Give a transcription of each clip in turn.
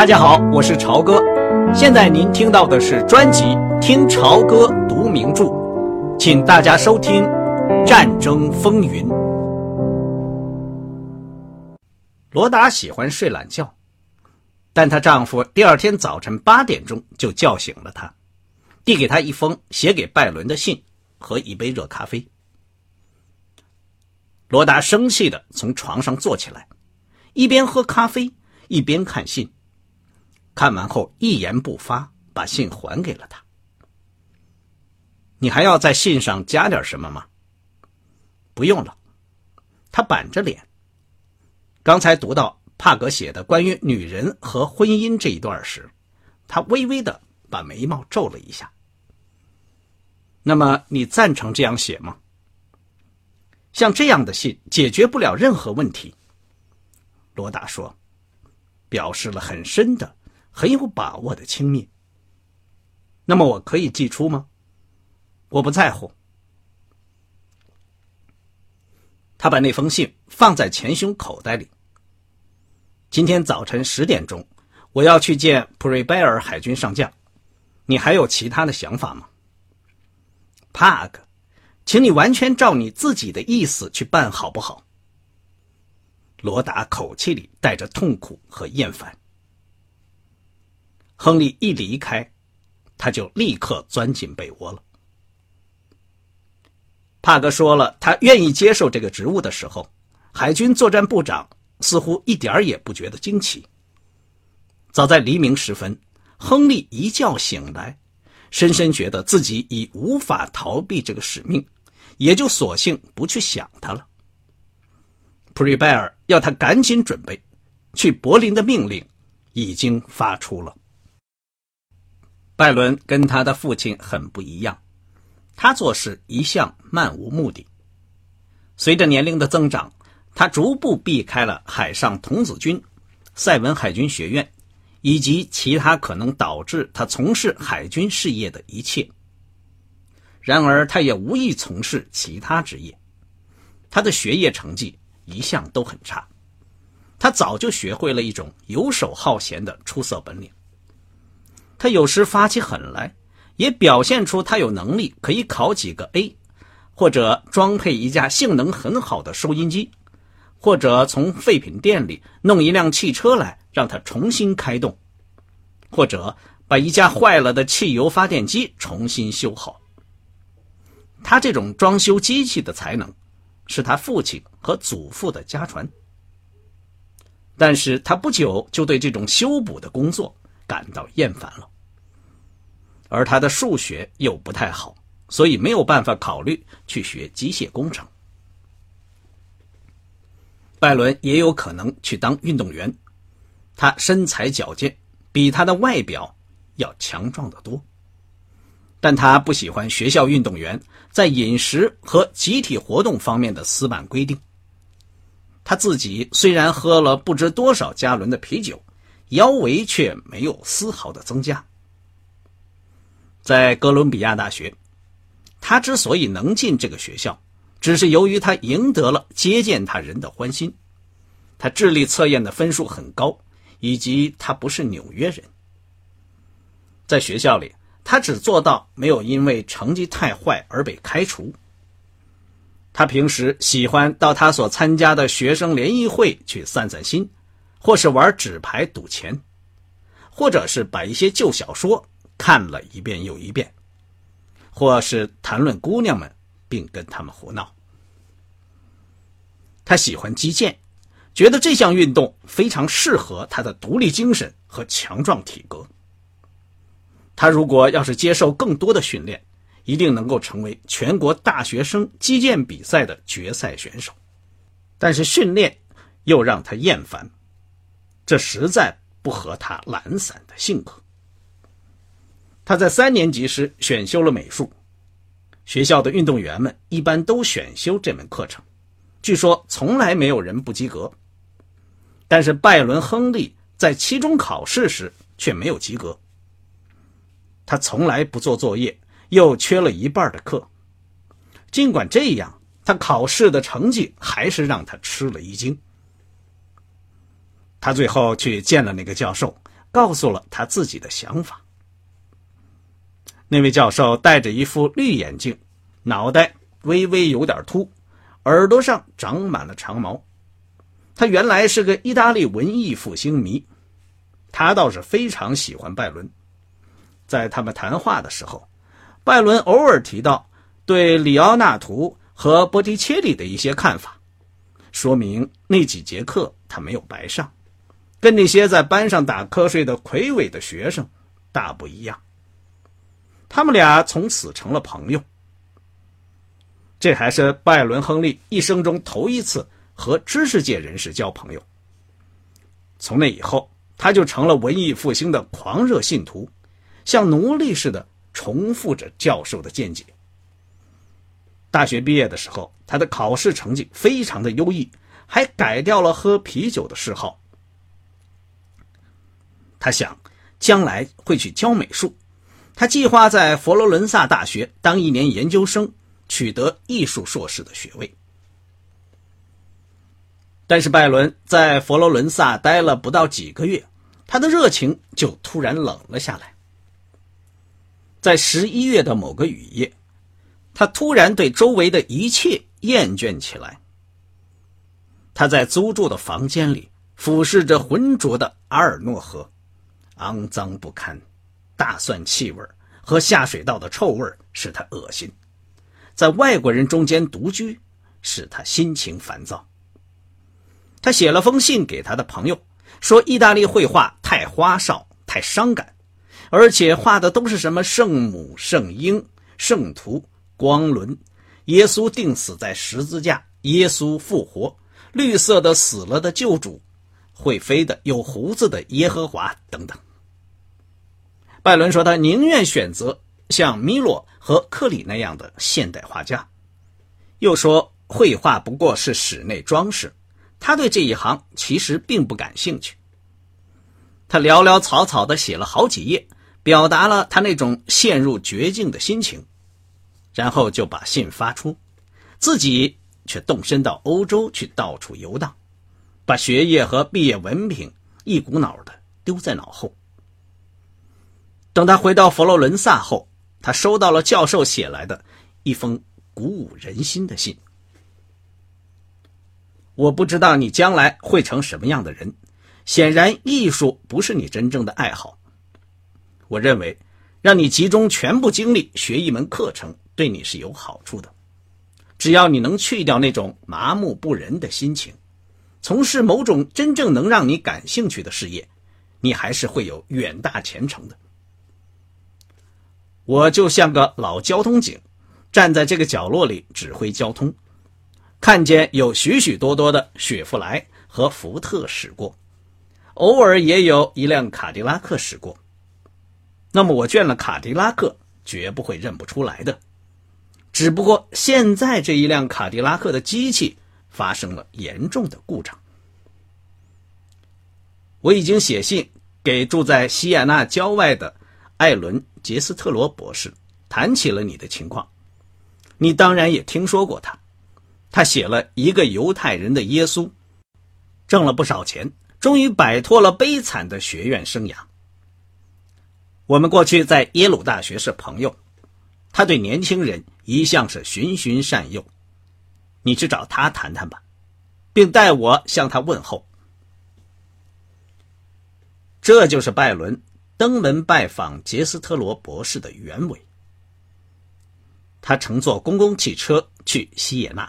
大家好，我是朝哥。现在您听到的是专辑《听朝歌读名著》，请大家收听《战争风云》。罗达喜欢睡懒觉，但她丈夫第二天早晨八点钟就叫醒了她，递给她一封写给拜伦的信和一杯热咖啡。罗达生气地从床上坐起来，一边喝咖啡一边看信。看完后一言不发，把信还给了他。你还要在信上加点什么吗？不用了。他板着脸。刚才读到帕格写的关于女人和婚姻这一段时，他微微的把眉毛皱了一下。那么你赞成这样写吗？像这样的信解决不了任何问题。罗达说，表示了很深的。很有把握的轻蔑。那么我可以寄出吗？我不在乎。他把那封信放在前胸口袋里。今天早晨十点钟，我要去见普瑞贝尔海军上将。你还有其他的想法吗？帕克，请你完全照你自己的意思去办，好不好？罗达口气里带着痛苦和厌烦。亨利一离开，他就立刻钻进被窝了。帕格说了他愿意接受这个职务的时候，海军作战部长似乎一点也不觉得惊奇。早在黎明时分，亨利一觉醒来，深深觉得自己已无法逃避这个使命，也就索性不去想他了。普瑞拜尔要他赶紧准备去柏林的命令已经发出了。拜伦跟他的父亲很不一样，他做事一向漫无目的。随着年龄的增长，他逐步避开了海上童子军、塞文海军学院以及其他可能导致他从事海军事业的一切。然而，他也无意从事其他职业。他的学业成绩一向都很差，他早就学会了一种游手好闲的出色本领。他有时发起狠来，也表现出他有能力可以考几个 A，或者装配一架性能很好的收音机，或者从废品店里弄一辆汽车来让他重新开动，或者把一架坏了的汽油发电机重新修好。他这种装修机器的才能，是他父亲和祖父的家传。但是他不久就对这种修补的工作感到厌烦了。而他的数学又不太好，所以没有办法考虑去学机械工程。拜伦也有可能去当运动员，他身材矫健，比他的外表要强壮得多。但他不喜欢学校运动员在饮食和集体活动方面的死板规定。他自己虽然喝了不知多少加仑的啤酒，腰围却没有丝毫的增加。在哥伦比亚大学，他之所以能进这个学校，只是由于他赢得了接见他人的欢心。他智力测验的分数很高，以及他不是纽约人。在学校里，他只做到没有因为成绩太坏而被开除。他平时喜欢到他所参加的学生联谊会去散散心，或是玩纸牌赌钱，或者是把一些旧小说。看了一遍又一遍，或是谈论姑娘们，并跟他们胡闹。他喜欢击剑，觉得这项运动非常适合他的独立精神和强壮体格。他如果要是接受更多的训练，一定能够成为全国大学生击剑比赛的决赛选手。但是训练又让他厌烦，这实在不合他懒散的性格。他在三年级时选修了美术，学校的运动员们一般都选修这门课程，据说从来没有人不及格。但是拜伦·亨利在期中考试时却没有及格。他从来不做作业，又缺了一半的课。尽管这样，他考试的成绩还是让他吃了一惊。他最后去见了那个教授，告诉了他自己的想法。那位教授戴着一副绿眼镜，脑袋微微有点秃，耳朵上长满了长毛。他原来是个意大利文艺复兴迷，他倒是非常喜欢拜伦。在他们谈话的时候，拜伦偶尔提到对里奥纳图和波提切利的一些看法，说明那几节课他没有白上，跟那些在班上打瞌睡的魁伟的学生大不一样。他们俩从此成了朋友。这还是拜伦·亨利一生中头一次。和知识界人士交朋友。从那以后，他就成了文艺复兴的狂热信徒，像奴隶似的重复着教授的见解。大学毕业的时候，他的考试成绩非常的优异，还改掉了喝啤酒的嗜好。他想将来会去教美术，他计划在佛罗伦萨大学当一年研究生，取得艺术硕士的学位。但是拜伦在佛罗伦萨待了不到几个月，他的热情就突然冷了下来。在十一月的某个雨夜，他突然对周围的一切厌倦起来。他在租住的房间里俯视着浑浊的阿尔诺河，肮脏不堪，大蒜气味和下水道的臭味使他恶心。在外国人中间独居，使他心情烦躁。他写了封信给他的朋友，说意大利绘画太花哨、太伤感，而且画的都是什么圣母、圣婴、圣徒、光轮、耶稣钉死在十字架、耶稣复活、绿色的死了的救主、会飞的有胡子的耶和华等等。拜伦说他宁愿选择像米洛和克里那样的现代画家，又说绘画不过是室内装饰。他对这一行其实并不感兴趣。他潦潦草草地写了好几页，表达了他那种陷入绝境的心情，然后就把信发出，自己却动身到欧洲去到处游荡，把学业和毕业文凭一股脑的丢在脑后。等他回到佛罗伦萨后，他收到了教授写来的一封鼓舞人心的信。我不知道你将来会成什么样的人，显然艺术不是你真正的爱好。我认为，让你集中全部精力学一门课程，对你是有好处的。只要你能去掉那种麻木不仁的心情，从事某种真正能让你感兴趣的事业，你还是会有远大前程的。我就像个老交通警，站在这个角落里指挥交通。看见有许许多多的雪佛兰和福特驶过，偶尔也有一辆卡迪拉克驶过。那么我见了卡迪拉克，绝不会认不出来的。只不过现在这一辆卡迪拉克的机器发生了严重的故障。我已经写信给住在西雅纳郊外的艾伦·杰斯特罗博士，谈起了你的情况。你当然也听说过他。他写了一个犹太人的耶稣，挣了不少钱，终于摆脱了悲惨的学院生涯。我们过去在耶鲁大学是朋友，他对年轻人一向是循循善诱。你去找他谈谈吧，并代我向他问候。这就是拜伦登门拜访杰斯特罗博士的原委。他乘坐公共汽车去西耶纳。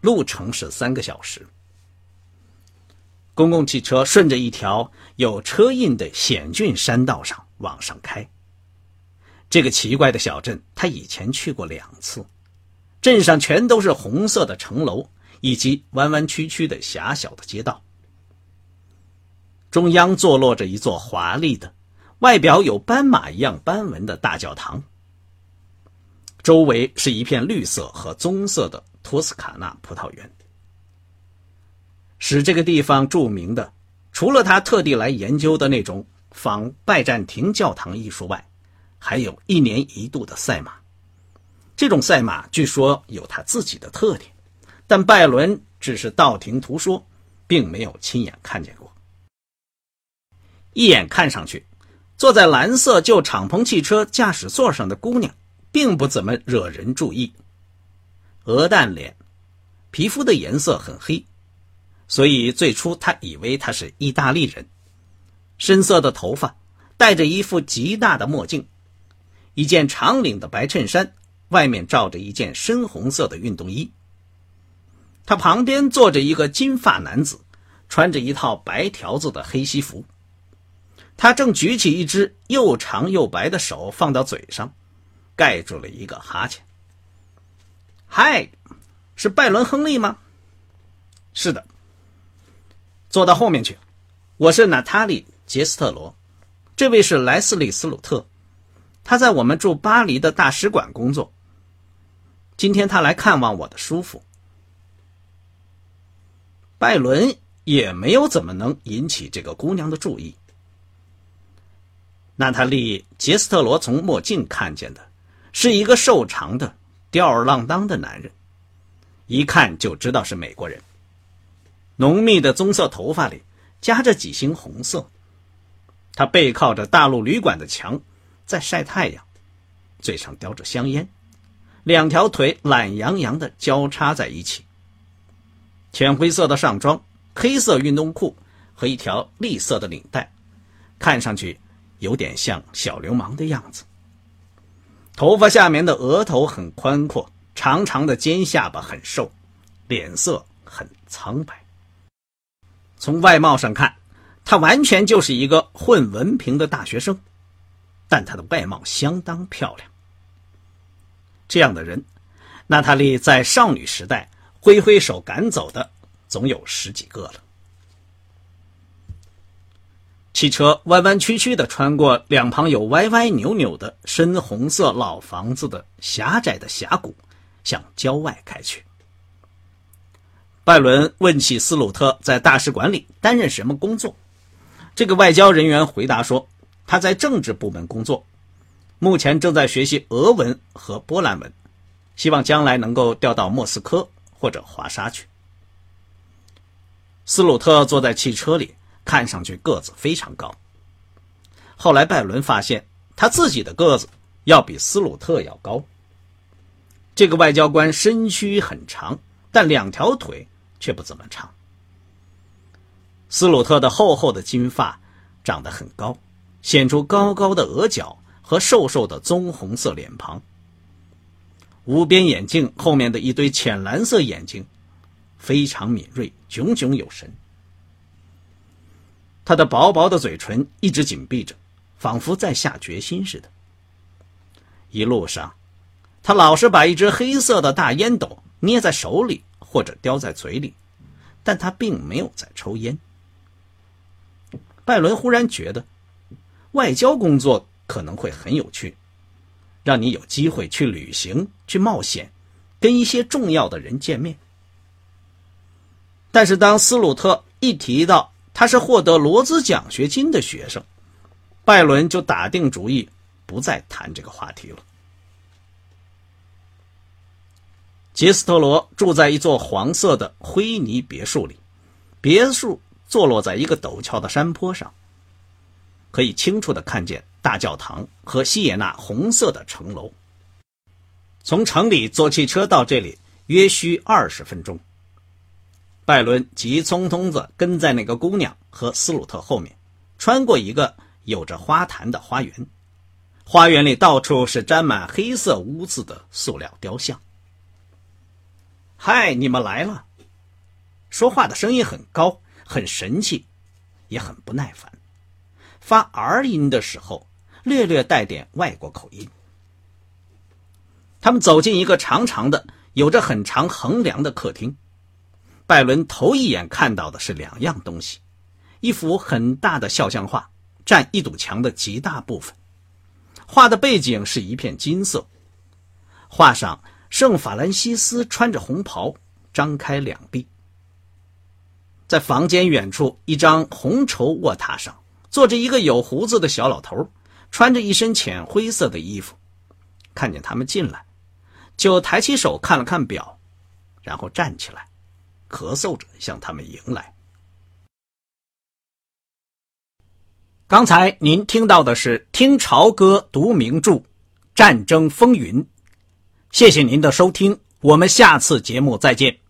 路程是三个小时。公共汽车顺着一条有车印的险峻山道上往上开。这个奇怪的小镇，他以前去过两次。镇上全都是红色的城楼，以及弯弯曲曲的狭小的街道。中央坐落着一座华丽的、外表有斑马一样斑纹的大教堂。周围是一片绿色和棕色的。托斯卡纳葡萄园，使这个地方著名的，除了他特地来研究的那种仿拜占庭教堂艺术外，还有一年一度的赛马。这种赛马据说有他自己的特点，但拜伦只是道听途说，并没有亲眼看见过。一眼看上去，坐在蓝色旧敞篷汽车驾驶座上的姑娘，并不怎么惹人注意。鹅蛋脸，皮肤的颜色很黑，所以最初他以为她是意大利人。深色的头发，戴着一副极大的墨镜，一件长领的白衬衫，外面罩着一件深红色的运动衣。他旁边坐着一个金发男子，穿着一套白条子的黑西服。他正举起一只又长又白的手放到嘴上，盖住了一个哈欠。嗨，是拜伦·亨利吗？是的。坐到后面去。我是娜塔莉·杰斯特罗，这位是莱斯利·斯鲁特，他在我们驻巴黎的大使馆工作。今天他来看望我的叔父。拜伦也没有怎么能引起这个姑娘的注意。娜塔莉·杰斯特罗从墨镜看见的，是一个瘦长的、吊儿郎当的男人，一看就知道是美国人。浓密的棕色头发里夹着几星红色。他背靠着大陆旅馆的墙，在晒太阳，嘴上叼着香烟，两条腿懒洋洋的交叉在一起。浅灰色的上装，黑色运动裤和一条栗色的领带，看上去。有点像小流氓的样子。头发下面的额头很宽阔，长长的尖下巴很瘦，脸色很苍白。从外貌上看，他完全就是一个混文凭的大学生，但他的外貌相当漂亮。这样的人，娜塔莉在少女时代挥挥手赶走的，总有十几个了。汽车弯弯曲曲地穿过两旁有歪歪扭扭的深红色老房子的狭窄的峡谷，向郊外开去。拜伦问起斯鲁特在大使馆里担任什么工作，这个外交人员回答说，他在政治部门工作，目前正在学习俄文和波兰文，希望将来能够调到莫斯科或者华沙去。斯鲁特坐在汽车里。看上去个子非常高。后来拜伦发现他自己的个子要比斯鲁特要高。这个外交官身躯很长，但两条腿却不怎么长。斯鲁特的厚厚的金发长得很高，显出高高的额角和瘦瘦的棕红色脸庞。无边眼镜后面的一堆浅蓝色眼睛，非常敏锐，炯炯有神。他的薄薄的嘴唇一直紧闭着，仿佛在下决心似的。一路上，他老是把一只黑色的大烟斗捏在手里或者叼在嘴里，但他并没有在抽烟。拜伦忽然觉得，外交工作可能会很有趣，让你有机会去旅行、去冒险，跟一些重要的人见面。但是当斯鲁特一提到，他是获得罗兹奖学金的学生，拜伦就打定主意不再谈这个话题了。杰斯特罗住在一座黄色的灰泥别墅里，别墅坐落在一个陡峭的山坡上，可以清楚的看见大教堂和西耶纳红色的城楼。从城里坐汽车到这里约需二十分钟。拜伦急匆匆地跟在那个姑娘和斯鲁特后面，穿过一个有着花坛的花园。花园里到处是沾满黑色污渍的塑料雕像。嗨，你们来了！说话的声音很高，很神气，也很不耐烦。发 R 音的时候，略略带点外国口音。他们走进一个长长的、有着很长横梁的客厅。拜伦头一眼看到的是两样东西：一幅很大的肖像画，占一堵墙的极大部分。画的背景是一片金色。画上圣法兰西斯穿着红袍，张开两臂。在房间远处，一张红绸卧榻上坐着一个有胡子的小老头，穿着一身浅灰色的衣服。看见他们进来，就抬起手看了看表，然后站起来。咳嗽着向他们迎来。刚才您听到的是听潮歌读名著《战争风云》，谢谢您的收听，我们下次节目再见。